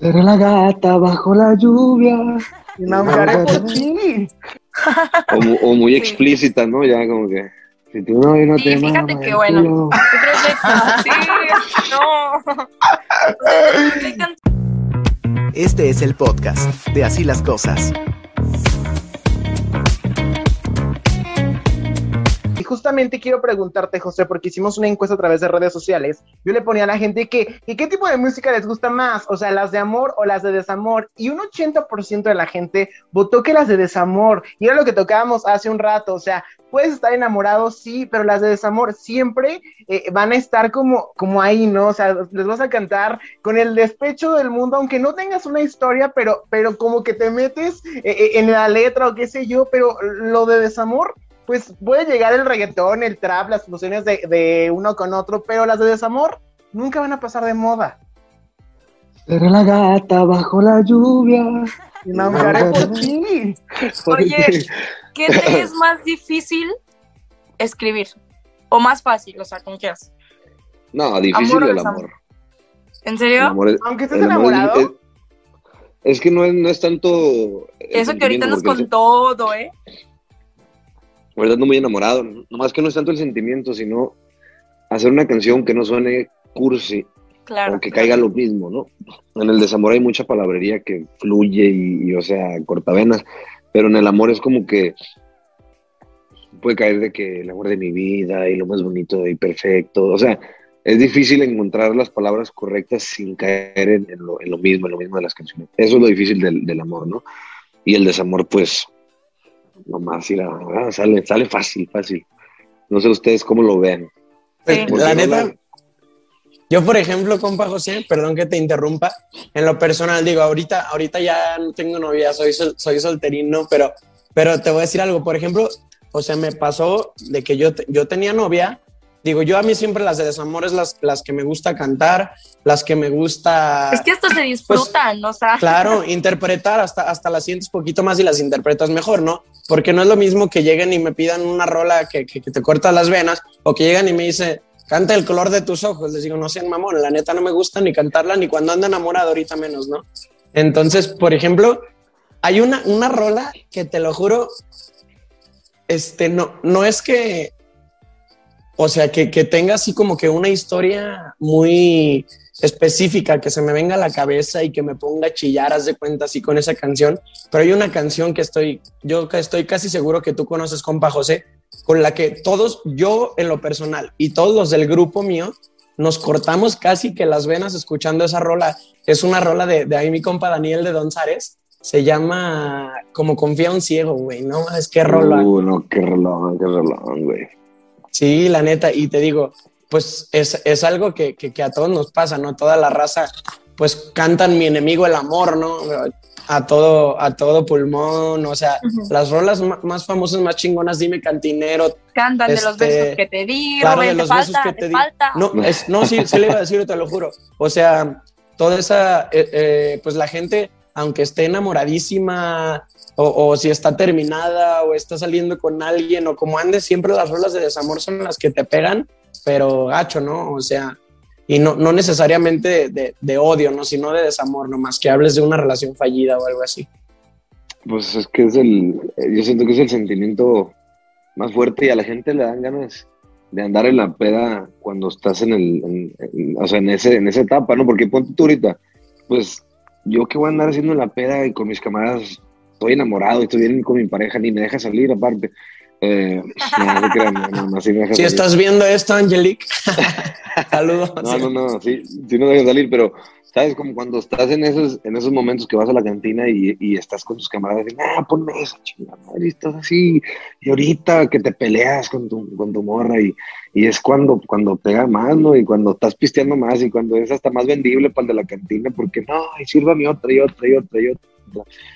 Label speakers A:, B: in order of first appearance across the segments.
A: Era la gata bajo la lluvia.
B: o, o muy explícita, ¿no? Ya como que. Si tú no, no
C: Sí,
B: te
C: fíjate
B: mamas,
C: que bueno. Yo creo que sí, no.
D: Este es el podcast de Así las Cosas.
E: Justamente quiero preguntarte, José, porque hicimos una encuesta a través de redes sociales. Yo le ponía a la gente que, que qué tipo de música les gusta más, o sea, las de amor o las de desamor. Y un 80% de la gente votó que las de desamor. Y era lo que tocábamos hace un rato, o sea, puedes estar enamorado, sí, pero las de desamor siempre eh, van a estar como, como ahí, ¿no? O sea, les vas a cantar con el despecho del mundo, aunque no tengas una historia, pero, pero como que te metes eh, eh, en la letra o qué sé yo, pero lo de desamor pues puede llegar el reggaetón, el trap, las fusiones de, de uno con otro, pero las de desamor nunca van a pasar de moda.
A: Era la gata bajo la lluvia.
E: Y me ahogaré por ti.
C: Oye, ¿qué te es más difícil escribir? ¿O más fácil? O sea, ¿con qué haces?
B: No, difícil
C: Amor
B: el amor.
C: ¿En serio?
B: amor es-
E: Aunque estés
B: el amor es-
E: enamorado,
B: es, es que no es, no es tanto.
C: Eso que ahorita andas
B: porque
C: con todo, ¿eh?
B: Ahorita ando muy enamorado. Nomás que no es tanto el sentimiento, sino hacer una canción que no suene cursi
C: Claro.
B: o que caiga lo mismo, ¿no? En el desamor hay mucha palabrería que fluye y, y, o sea, cortavenas, pero en el amor es como que puede caer de que el amor de mi vida y lo más bonito y perfecto, o sea, es difícil encontrar las palabras correctas sin caer en, en lo, en lo mismo, en lo mismo de las canciones. Eso es lo difícil del, del amor, ¿no? Y el desamor, pues, nomás ir a, ah, sale, sale fácil, fácil. No sé ustedes cómo lo ven.
C: Sí.
B: Porque
F: La
B: no
F: neta, yo por ejemplo, compa José, perdón que te interrumpa, en lo personal digo, ahorita, ahorita ya no tengo novia, soy, sol- soy solterino, pero, pero te voy a decir algo, por ejemplo, o sea, me pasó de que yo, yo tenía novia, digo, yo a mí siempre las de desamores, las, las que me gusta cantar, las que me gusta...
C: Es que esto se disfrutan, o sea.
F: Claro, interpretar hasta, hasta las sientes poquito más y las interpretas mejor, ¿no? Porque no es lo mismo que lleguen y me pidan una rola que, que, que te corta las venas o que llegan y me dicen, canta el color de tus ojos. Les digo, no sean mamón, la neta no me gusta ni cantarla ni cuando ando enamorado, ahorita menos, ¿no? Entonces, por ejemplo, hay una, una rola que te lo juro, este, no, no es que, o sea, que, que tenga así como que una historia muy específica que se me venga a la cabeza y que me ponga a chillar, haz de cuenta así con esa canción. Pero hay una canción que estoy, yo estoy casi seguro que tú conoces, compa José, con la que todos, yo en lo personal y todos los del grupo mío, nos cortamos casi que las venas escuchando esa rola. Es una rola de, de ahí mi compa Daniel de Don Zares. Se llama Como confía un ciego, güey. No, es que rola.
B: Uh, no, qué rolón, qué rolón, güey.
F: Sí, la neta, y te digo, pues es, es algo que, que, que a todos nos pasa, ¿no? Toda la raza, pues cantan mi enemigo el amor, ¿no? A todo, a todo pulmón, o sea, las rolas más famosas, más chingonas, dime cantinero,
C: Cantan de los
F: Este,
C: besos que te di,
F: claro, de los besos
C: falta,
F: que
C: te,
F: te di.
C: falta.
F: No, es, no sí, sí le iba a decir, te lo juro. O sea, toda esa, eh, eh, pues la gente, aunque esté enamoradísima, o, o si está terminada, o está saliendo con alguien, o como andes, siempre las rolas de desamor son las que te pegan, pero gacho, ¿no? O sea, y no, no necesariamente de, de- de odio, ¿no? Sino de desamor, nomás que hables de una relación fallida o algo así.
B: Pues es que es el, yo siento que es el sentimiento más fuerte y a la gente le dan ganas de andar en la peda cuando estás en el, en- en- o sea, en ese, en esa etapa, ¿no? Porque ponte tú ahorita, pues yo que voy a andar haciendo en la peda y con mis camaradas, estoy enamorado y estoy bien con mi pareja, ni me deja salir aparte. Eh, no, no, crean, no, no, sí me deja
F: Si
B: salir.
F: estás viendo esto, Angelique, saludos.
B: No, no, no, sí, sí no dejas salir, pero sabes como cuando estás en esos, en esos momentos que vas a la cantina y, y estás con tus camaradas y ah, ponme esa chingada madre, y estás así, y ahorita que te peleas con tu, con tu morra y, y es cuando, cuando pega más, ¿no? Y cuando estás pisteando más y cuando es hasta más vendible para el de la cantina, porque no, y sírvame otra y otra y otra y otra.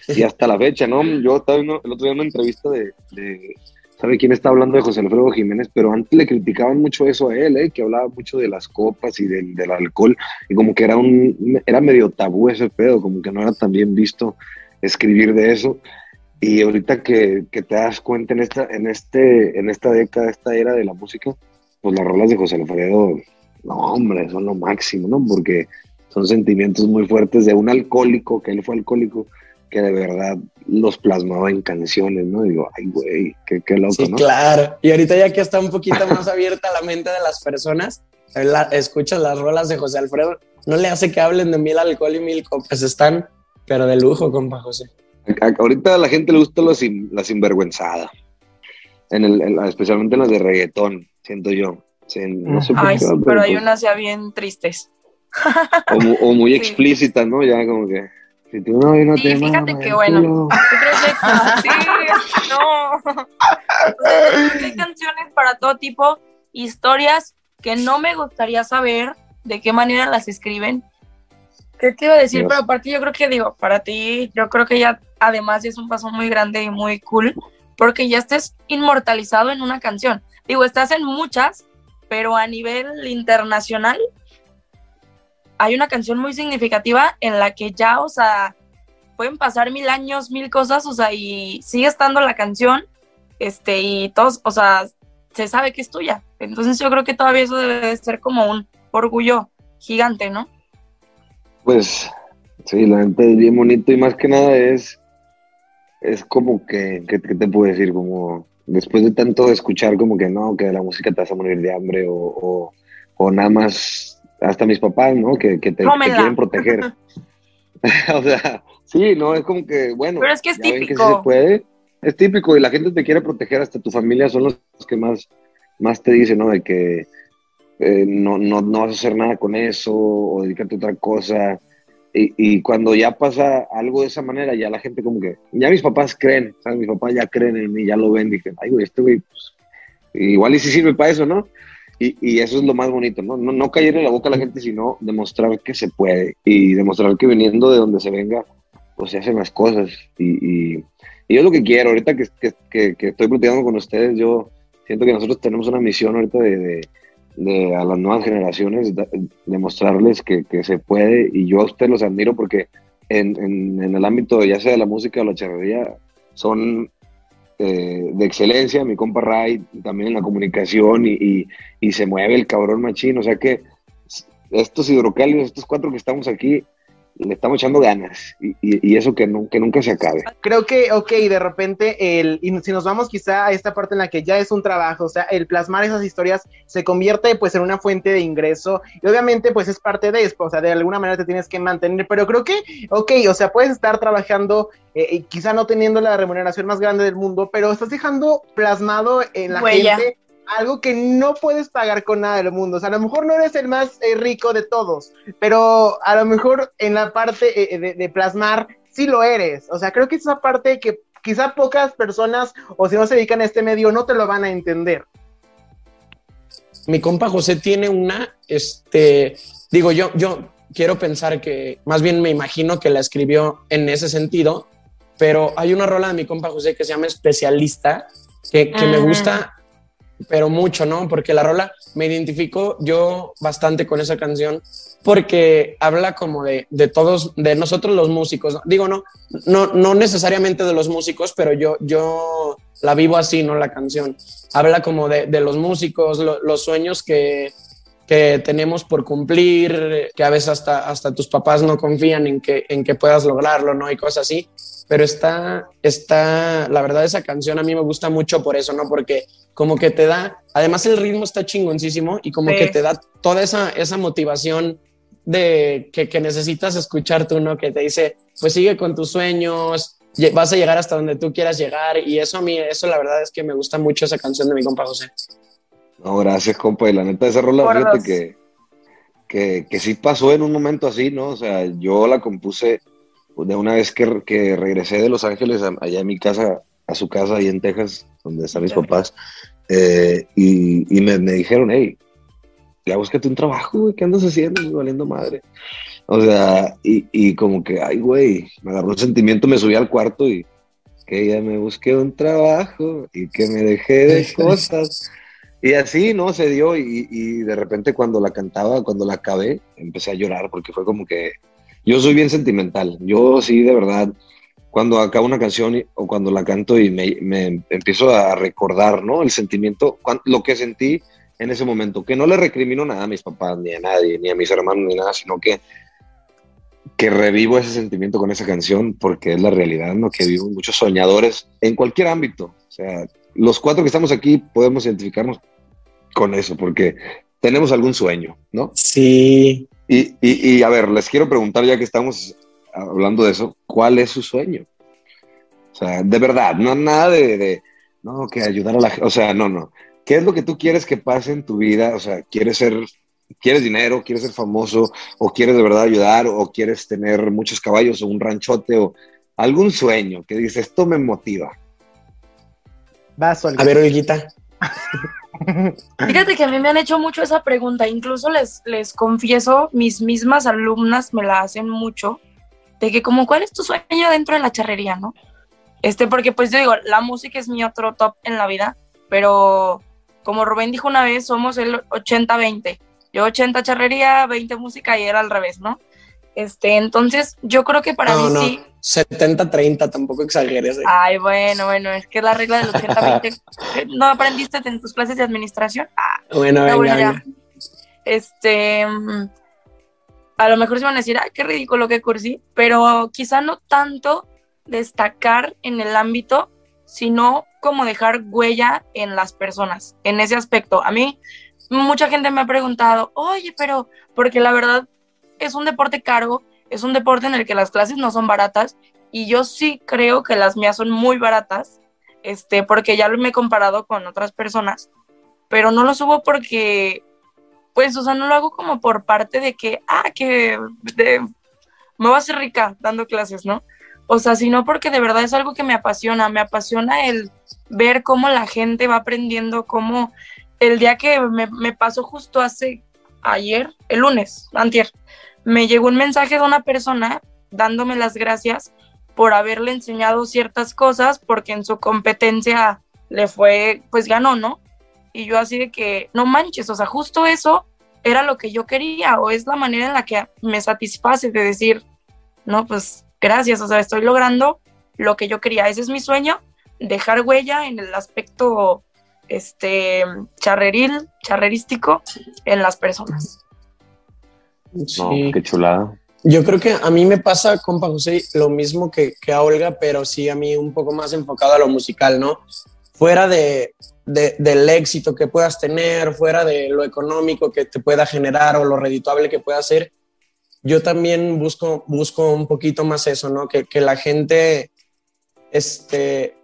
B: Y hasta la fecha, ¿no? Yo estaba viendo el otro día una entrevista de, de ¿sabe quién está hablando de José Alfredo Jiménez? Pero antes le criticaban mucho eso a él, ¿eh? Que hablaba mucho de las copas y del, del alcohol, y como que era un, era medio tabú ese pedo, como que no era tan bien visto escribir de eso. Y ahorita que, que te das cuenta en esta, en este, en esta década, esta era de la música, pues las rolas de José Alfredo, no hombre, son lo máximo, ¿no? Porque son sentimientos muy fuertes de un alcohólico, que él fue alcohólico, que de verdad los plasmaba en canciones, ¿no? Digo, ay, güey, qué, qué loco,
F: sí,
B: ¿no?
F: claro. Y ahorita ya que está un poquito más abierta la mente de las personas, la, escuchas las rolas de José Alfredo, no le hace que hablen de mil alcohol y mil copas, están, pero de lujo, compa José.
B: Ahorita a la gente le gusta la, sin- la sinvergüenzada, en el, en la- especialmente en las de reggaetón, siento yo. Sí, no sé por
C: Ay,
B: qué,
C: sí, pero hay unas ya bien tristes.
B: o, mu- o muy
C: Sí.
B: explícitas, ¿no? Ya como que, si tu novio no
C: Sí,
B: te
C: fíjate
B: mama
C: que bueno.
B: culo.
C: Sí, no. Hay canciones para todo tipo, historias que no me gustaría saber de qué manera las escriben. ¿Qué te iba a decir?
B: Dios.
C: Pero aparte yo creo que digo, para ti, yo creo que ya además es un paso muy grande y muy cool, porque ya estés inmortalizado en una canción. Digo, estás en muchas, pero a nivel internacional hay una canción muy significativa en la que ya, o sea, pueden pasar mil años, mil cosas, o sea, y sigue estando la canción, este, y todos, o sea, se sabe que es tuya. Entonces yo creo que todavía eso debe de ser como un orgullo gigante, ¿no?
B: Pues sí, la gente es bien bonito y más que nada es, es como que, ¿qué, te puedo decir? Como después de tanto escuchar como que no, que la música te vas a morir de hambre o, o, o nada más, hasta mis papás, ¿no? Que, que te, quieren proteger. o sea, sí, no, es como que, bueno,
C: Pero es que es
B: que sí
C: típico.
B: se puede. Es típico y la gente te quiere proteger, hasta tu familia son los que más, más te dicen, ¿no? De que eh, no, no, no vas a hacer nada con eso o dedícate a otra cosa. Y, y cuando ya pasa algo de esa manera, ya la gente como que, ya mis papás creen, ¿sabes? Mis papás ya creen en mí, ya lo ven, dije, ay, güey, este güey, pues, igual y si sirve para eso, ¿no? Y, y eso es lo más bonito, ¿no? ¿no? No caer en la boca a la gente, sino demostrar que se puede y demostrar que viniendo de donde se venga, pues se hacen las cosas. Y, y, y yo lo que quiero, ahorita que, que, estoy platicando con ustedes, yo siento que nosotros tenemos una misión ahorita de, de, de a las nuevas generaciones, de- demostrarles que, que se puede. Y yo a ustedes los admiro porque en, en, en el ámbito ya sea de la música o la charrería, son eh, de excelencia, mi compa Ray, también en la comunicación y, y, se mueve el cabrón machín, o sea que estos hidrocálidos, estos cuatro que estamos aquí, le estamos echando ganas y, y, y eso que, no, que nunca se acabe.
E: Creo que, ok, de repente, el, y si nos vamos quizá a esta parte en la que ya es un trabajo, o sea, el plasmar esas historias se convierte pues en una fuente de ingreso y obviamente pues es parte de esto, o sea, de alguna manera te tienes que mantener, pero creo que, ok, o sea, puedes estar trabajando, eh, y quizá no teniendo la remuneración más grande del mundo, pero estás dejando plasmado en la
C: Huella.
E: gente algo que no puedes pagar con nada del mundo. O sea, a lo mejor no eres el más eh, rico de todos, pero a lo mejor en la parte eh, de, de plasmar sí lo eres. O sea, creo que esa parte que quizá pocas personas o si no se dedican a este medio no te lo van a entender.
F: Mi compa José tiene una, este, digo yo, yo quiero pensar que, más bien me imagino que la escribió en ese sentido, pero hay una rola de mi compa José que se llama Especialista, que, que me
C: Ah.
F: gusta, pero mucho, ¿no? Porque la rola me identifico yo bastante con esa canción porque habla como de, de todos, de nosotros los músicos. Digo, no, no, no necesariamente de los músicos, pero yo, yo la vivo así, ¿no? La canción. Habla como de, de los músicos, lo- los sueños que, que tenemos por cumplir, que a veces hasta, hasta tus papás no confían en que, en que puedas lograrlo, ¿no? Y cosas así. Pero está, está, la verdad, esa canción a mí me gusta mucho por eso, ¿no? Porque como que te da, además el ritmo está chingoncísimo y como
C: Sí.
F: que te da toda esa, esa motivación de que, que necesitas escuchar tú, ¿no? Que te dice, pues sigue con tus sueños, vas a llegar hasta donde tú quieras llegar y eso a mí, eso la verdad es que me gusta mucho esa canción de mi compa José.
B: No, gracias, compa. Y la neta, esa rola,
C: Por
B: fíjate que, que, que sí pasó en un momento así, ¿no? O sea, yo la compuse de una vez que, que regresé de Los Ángeles a- allá en mi casa, a su casa ahí en Texas, donde están mis papás, eh, y, y me, me dijeron, hey, ya búscate un trabajo, güey, ¿qué andas haciendo? Valiendo madre. O sea, y, y como que, ay, güey, me agarró un sentimiento, me subí al cuarto y que ya me busqué un trabajo y que me dejé de cosas. Y así, ¿no? Se dio y, y de repente cuando la cantaba, cuando la acabé, empecé a llorar porque fue como que yo soy bien sentimental. Yo sí, de verdad, cuando acabo una canción o cuando la canto y me, me empiezo a recordar, ¿no? El sentimiento, lo que sentí en ese momento, que no le recrimino nada a mis papás, ni a nadie, ni a mis hermanos, ni nada, sino que que revivo ese sentimiento con esa canción porque es la realidad, ¿no? Que vivo muchos soñadores en cualquier ámbito. O sea, los cuatro que estamos aquí podemos identificarnos con eso porque tenemos algún sueño, ¿no?
F: Sí.
B: Y, y, y a ver, les quiero preguntar ya que estamos hablando de eso, ¿cuál es su sueño? O sea, de verdad, no nada de, de no, que ayudar a la gente, o sea, no, no. ¿Qué es lo que tú quieres que pase en tu vida? O sea, ¿quieres ser, quieres dinero, quieres ser famoso, o quieres de verdad ayudar, o quieres tener muchos caballos, o un ranchote, o algún sueño que dices, esto me motiva?
E: Vas, Olga.
F: A ver, Olguita.
C: Fíjate que a mí me han hecho mucho esa pregunta, incluso les, les confieso, mis mismas alumnas me la hacen mucho, de que como, ¿cuál es tu sueño dentro de la charrería, no? Este, porque pues yo digo, la música es mi otro top en la vida, pero como Rubén dijo una vez, somos el 80-20. Yo 80 charrería, 20 música y era al revés, ¿no? Este, entonces yo creo que para
F: no,
C: mí
F: no.
C: sí.
F: 70-30, tampoco exageres. ¿eh?
C: Ay, bueno, bueno, es que es la regla del 80-20. ¿No aprendiste en tus clases de administración? Ah,
F: bueno,
C: no,
F: venga,
C: bueno, ya.
F: venga.
C: Este, mm, a lo mejor se van a decir, ay, qué ridículo, qué cursi, pero quizá no tanto destacar en el ámbito, sino como dejar huella en las personas, en ese aspecto. A mí, mucha gente me ha preguntado, oye, pero, porque la verdad es un deporte caro, es un deporte en el que las clases no son baratas, y yo sí creo que las mías son muy baratas, este, porque ya me he comparado con otras personas, pero no lo subo porque, pues, o sea, no lo hago como por parte de que, ah, que de- me voy a hacer rica dando clases, ¿no? O sea, sino porque de verdad es algo que me apasiona, me apasiona el ver cómo la gente va aprendiendo, cómo el día que me, me pasó justo hace ayer, el lunes, antier, me llegó un mensaje de una persona dándome las gracias por haberle enseñado ciertas cosas porque en su competencia le fue, pues ganó, ¿no? Y yo así de que, no manches, o sea, justo eso era lo que yo quería o es la manera en la que me satisface de decir, no, pues gracias, o sea, estoy logrando lo que yo quería. Ese es mi sueño, dejar huella en el aspecto este charreril, charrerístico en las personas.
B: No, qué chulada.
F: Yo creo que a mí me pasa, compa José, lo mismo que, que a Olga, pero sí a mí un poco más enfocado a lo musical, ¿no? Fuera de, de- del éxito que puedas tener, fuera de lo económico que te pueda generar o lo redituable que pueda ser, yo también busco, busco un poquito más eso, ¿no? Que, que la gente, este,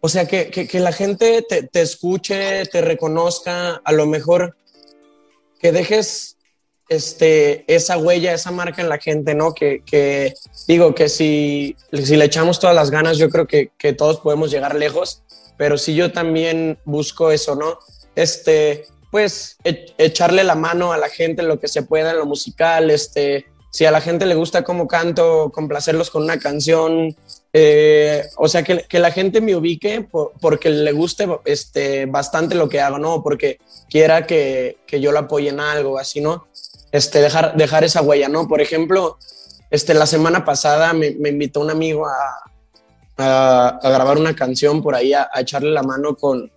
F: o sea, que, que, que la gente te, te escuche, te reconozca, a lo mejor que dejes este, esa huella, esa marca en la gente, ¿no? Que, que digo que si, si le echamos todas las ganas, yo creo que, todos podemos llegar lejos, pero sí yo también busco eso, ¿no? Este, pues e- echarle la mano a la gente en lo que se pueda en lo musical, este, si a la gente le gusta cómo canto, complacerlos con una canción, eh, o sea, que, que la gente me ubique por- porque le guste este, bastante lo que hago, ¿no? Porque quiera que, que yo lo apoye en algo, así, ¿no? Este, dejar, dejar esa huella, ¿no? Por ejemplo, este, la semana pasada me, me invitó un amigo a, a, grabar una canción por ahí, a, echarle la mano con,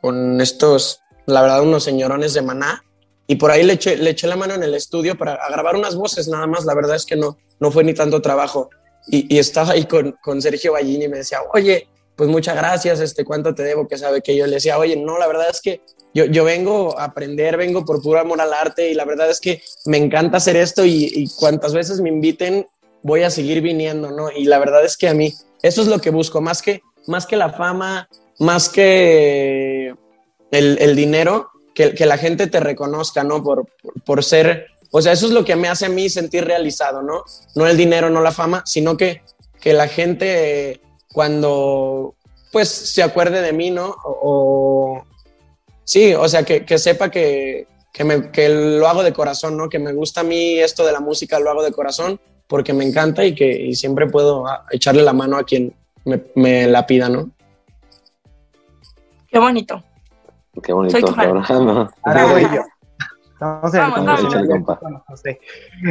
F: con estos, la verdad, unos señorones de Maná. Y por ahí le eché, le eché la mano en el estudio para grabar unas voces nada más. La verdad es que no, no fue ni tanto trabajo. Y, y estaba ahí con, con Sergio Ballín y me decía, oye, pues muchas gracias, este, ¿cuánto te debo? Que sabe que yo le decía, oye, no, la verdad es que yo, yo vengo a aprender, vengo por puro amor al arte y la verdad es que me encanta hacer esto y, cuantas veces me inviten voy a seguir viniendo, ¿no? Y la verdad es que a mí eso es lo que busco, más que, más que la fama, más que el, el dinero, que, que la gente te reconozca, ¿no? Por, por, por ser, o sea, eso es lo que me hace a mí sentir realizado, ¿no? No el dinero, no la fama, sino que, que la gente cuando pues se acuerde de mí, ¿no? O, o- sí, o sea, que, que sepa que, que, me- que lo hago de corazón, ¿no? Que me gusta a mí esto de la música, lo hago de corazón porque me encanta y que y siempre puedo ah, echarle la mano a quien me, me la pida, ¿no?
C: Qué bonito.
B: Qué bonito.
C: Soy tu fan.
B: cabrón.
E: Ahora voy yo. Vamos a ver
C: Vamos,
E: cómo
C: vamos.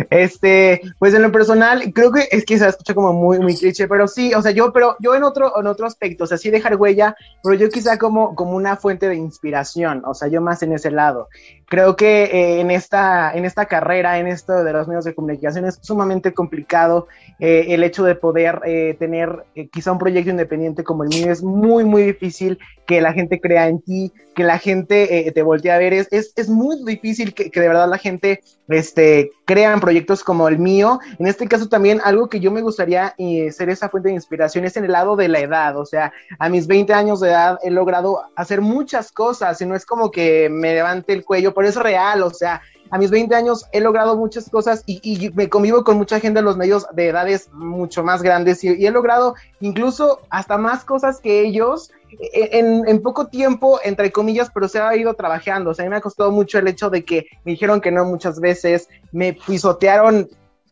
E: Este, pues en lo personal, creo que es que se escucha como muy, muy cliché, pero sí, o sea, yo, pero yo en otro, en otro aspecto, o sea, sí dejar huella, pero yo quizá como, como una fuente de inspiración, o sea, yo más en ese lado. Creo que eh, en, esta, en esta carrera, en esto de los medios de comunicación, es sumamente complicado eh, el hecho de poder eh, tener quizá un proyecto independiente como el mío. Es muy, muy difícil que la gente crea en ti, que la gente te voltee a ver. Es, es, es muy difícil que, que de verdad la gente este, crean proyectos como el mío. En este caso también algo que yo me gustaría eh, ser esa fuente de inspiración es en el lado de la edad. O sea, a mis 20 años de edad he logrado hacer muchas cosas y no es como que me levante el cuello, pero es real. O sea, a mis 20 años he logrado muchas cosas y, me convivo con mucha gente en los medios de edades mucho más grandes y he logrado incluso hasta más cosas que ellos en, poco tiempo, entre comillas, pero se ha ido trabajando. O sea, a mí me ha costado mucho el hecho de que me dijeron que no muchas veces, me pisotearon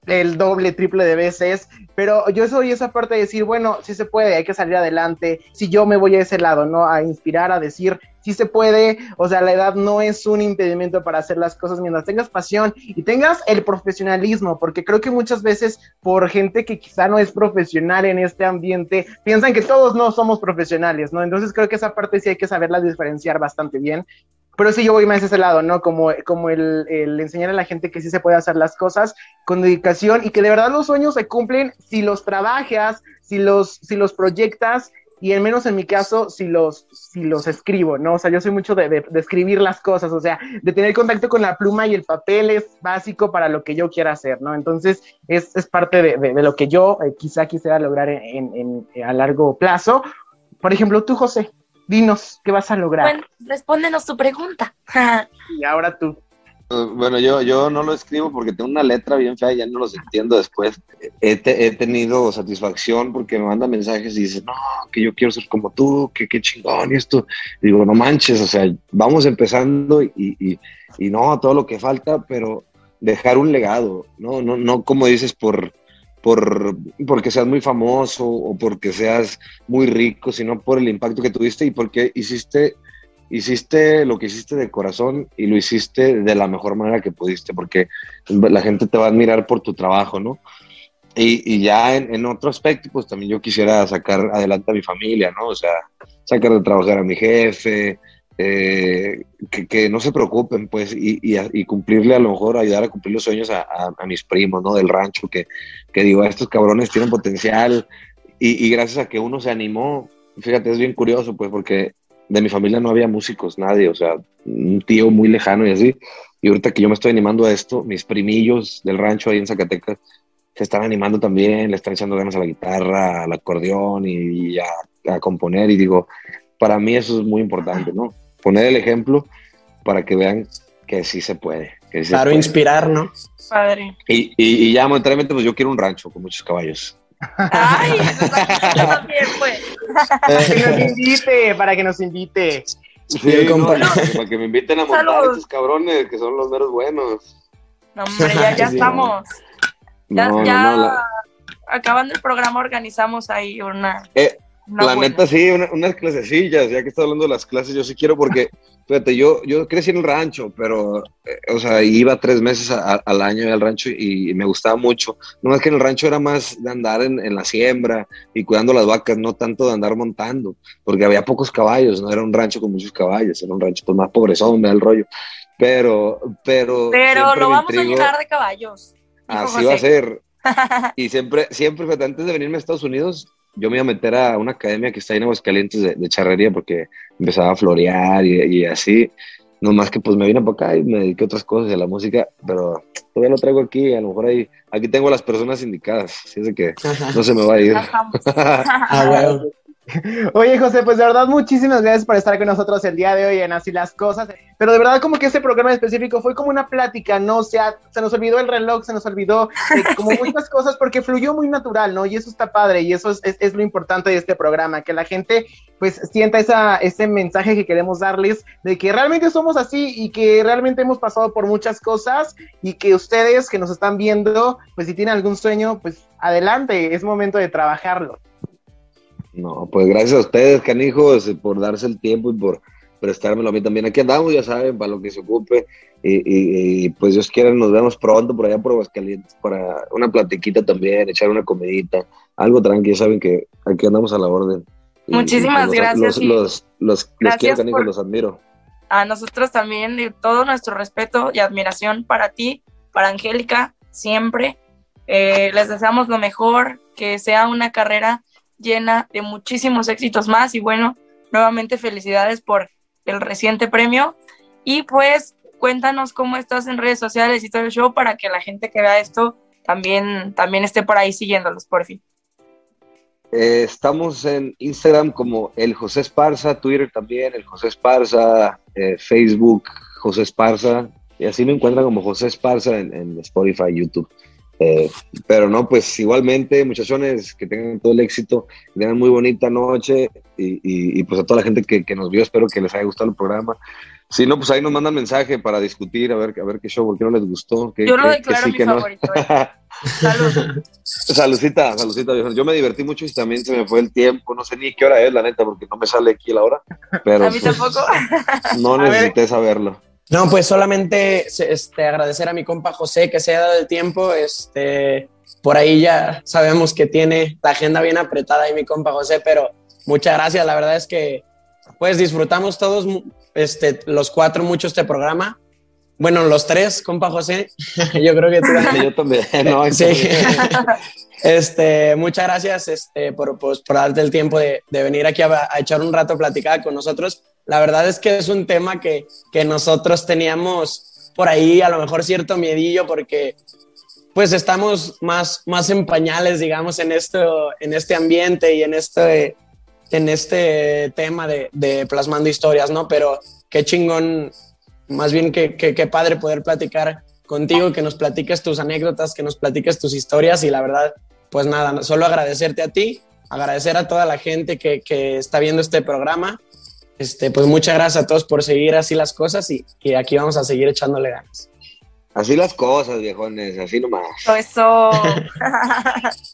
E: el doble, triple de veces, pero yo soy esa parte de decir, bueno, sí se puede, hay que salir adelante, si yo me voy a ese lado, ¿no? A inspirar, a decir, sí se puede, o sea, la edad no es un impedimento para hacer las cosas mientras tengas pasión y tengas el profesionalismo, porque creo que muchas veces por gente que quizá no es profesional en este ambiente, piensan que todos no somos profesionales, ¿no? Entonces creo que esa parte sí hay que saberla diferenciar bastante bien. Pero sí, yo voy más a ese lado, ¿no? Como, como el, el, enseñar a la gente que sí se puede hacer las cosas con dedicación y que de verdad los sueños se cumplen si los trabajas, si los, si los proyectas y al menos en mi caso, si los, si los escribo, ¿no? O sea, yo soy mucho de, de, de, escribir las cosas, o sea, de tener contacto con la pluma y el papel es básico para lo que yo quiera hacer, ¿no? Entonces, es, es parte de, de, lo que yo eh, quizá quisiera lograr en, en, en, a largo plazo. Por ejemplo, tú, José, dinos, ¿qué vas a lograr?
C: Bueno, respóndenos tu pregunta.
E: y ahora tú.
B: Bueno, yo, yo no lo escribo porque tengo una letra bien fea y ya no los entiendo después. He, te, he, tenido satisfacción porque me mandan mensajes y dicen, no, que yo quiero ser como tú, que qué chingón y esto. Y digo, no manches, o sea, vamos empezando y, y, y no, todo lo que falta, pero dejar un legado, ¿no? No, no como dices, por, por, porque seas muy famoso o porque seas muy rico, sino por el impacto que tuviste y porque hiciste hiciste lo que hiciste de corazón y lo hiciste de la mejor manera que pudiste, porque la gente te va a admirar por tu trabajo, ¿no? Y, y ya en, en, otro aspecto, pues también yo quisiera sacar adelante a mi familia, ¿no? O sea, sacar de trabajar a mi jefe, eh, que, no se preocupen, pues, y, cumplirle a lo mejor, ayudar a cumplir los sueños a, mis primos, ¿no? Del rancho, que, que digo, estos cabrones tienen potencial y, gracias a que uno se animó, fíjate, es bien curioso, pues, porque de mi familia no había músicos, nadie, o sea, un tío muy lejano y así. Y ahorita que yo me estoy animando a esto, mis primillos del rancho ahí en Zacatecas se están animando también, le están echando ganas a la guitarra, al acordeón y, y a, a, componer. Y digo, para mí eso es muy importante, ¿no? Poner el ejemplo para que vean que sí se puede. Que sí
F: claro,
B: se puede.
F: inspirar, ¿no?
C: Padre.
B: Y, y, y ya momentáneamente, pues yo quiero un rancho con muchos caballos.
C: Ay, eso también, pues.
E: Para que nos invite, para que nos invite.
B: Sí, no, para que me inviten a montar
C: Saludos.
B: estos cabrones que son los meros buenos.
C: No, hombre, ya, ya
B: Sí,
C: estamos. Ya,
B: No, no,
C: ya
B: no, la-
C: acabando el programa organizamos ahí una.
B: Eh, la
C: buena.
B: neta, sí, una- unas clasecillas, ya que estás hablando de las clases, yo sí quiero porque, fíjate, yo, yo crecí en el rancho, pero, eh, o sea, iba tres meses a- a- al año al rancho y, me gustaba mucho. No más que en el rancho era más de andar en, en la siembra y cuidando las vacas, no tanto de andar montando, porque había pocos caballos, no era un rancho con muchos caballos, era un rancho pues más pobrezón, me da el rollo. Pero, pero.
C: Pero
B: me
C: vamos a llenar de caballos.
B: Así va a ser. Y siempre, siempre, antes de venirme a Estados Unidos, yo me iba a meter a una academia que está ahí en Aguascalientes de, de charrería porque empezaba a florear y, y así. No más que pues me vine para acá y me dediqué a otras cosas de la música, pero todavía lo traigo aquí. A lo mejor ahí, aquí tengo a las personas indicadas, así es de que no se me va a ir.
F: Ah, bueno.
E: Oye, José, pues de verdad, muchísimas gracias por estar con nosotros el día de hoy en Así las Cosas. Pero de verdad, como que este programa en específico fue como una plática, ¿no? O sea, se nos olvidó el reloj, se nos olvidó eh, como muchas cosas porque fluyó muy natural, ¿no? Y eso está padre y eso es, es- es lo importante de este programa, que la gente pues sienta esa, ese mensaje que queremos darles de que realmente somos así y que realmente hemos pasado por muchas cosas y que ustedes que nos están viendo, pues si tienen algún sueño, pues adelante, es momento de trabajarlo.
B: No, pues gracias a ustedes, canijos, por darse el tiempo y por prestármelo a mí también. Aquí andamos, ya saben, para lo que se ocupe. Y, pues Dios quiera, nos vemos pronto por allá por Aguascalientes para una platiquita también, echar una comidita, algo tranquilo, saben que aquí andamos a la orden.
C: Muchísimas gracias.
B: Los, los, los, quiero, los admiro.
C: A nosotros también, todo nuestro respeto y admiración para ti, para Angélica, siempre. Eh, les deseamos lo mejor, que sea una carrera llena de muchísimos éxitos más y bueno, nuevamente felicidades por el reciente premio y pues cuéntanos cómo estás en redes sociales y todo el show para que la gente que vea esto también, también esté por ahí siguiéndolos, por fin.
B: Eh, estamos en Instagram como el José Esparza, Twitter también, el José Esparza, eh, Facebook, José Esparza, y así me encuentran como José Esparza en, en Spotify, YouTube. Eh, pero no, pues igualmente, muchachones, que tengan todo el éxito, que tengan muy bonita noche y, y, pues a toda la gente que, que, nos vio, espero que les haya gustado el programa. Si no, pues ahí nos mandan mensaje para discutir, a ver, a ver qué show, por qué no les gustó.
C: Yo lo declaro mi favorito. Eh. Salud.
B: Saludcita, saludcita, Yo me divertí mucho y también se me fue el tiempo. No sé ni qué hora es, la neta, porque no me sale aquí la hora. Pero,
C: a mí pues, tampoco.
B: no necesité saberlo.
F: No, pues solamente este, agradecer a mi compa José que se ha dado el tiempo. Este, por ahí ya sabemos que tiene la agenda bien apretada ahí mi compa José, pero muchas gracias. La verdad es que pues disfrutamos todos, este, los cuatro, mucho este programa. Bueno, los tres, compa José. Yo creo que tú.
B: Yo también.
F: sí. Este, muchas gracias este, por, pues, por darte el tiempo de, de venir aquí a, a, echar un rato a platicar con nosotros. La verdad es que es un tema que, que nosotros teníamos por ahí a lo mejor cierto miedillo porque pues estamos más, más en pañales, digamos, en, esto, en este ambiente y en este, en este tema de, de plasmando historias, ¿no? Pero qué chingón, más bien que, que, padre poder platicar contigo, que nos platiques tus anécdotas, que nos platiques tus historias y la verdad, pues nada, solo agradecerte a ti, agradecer a toda la gente que, que está viendo este programa este, pues muchas gracias a todos por seguir así las cosas y, y aquí vamos a seguir echándole ganas.
B: Así las cosas, viejones, así nomás.
C: Eso.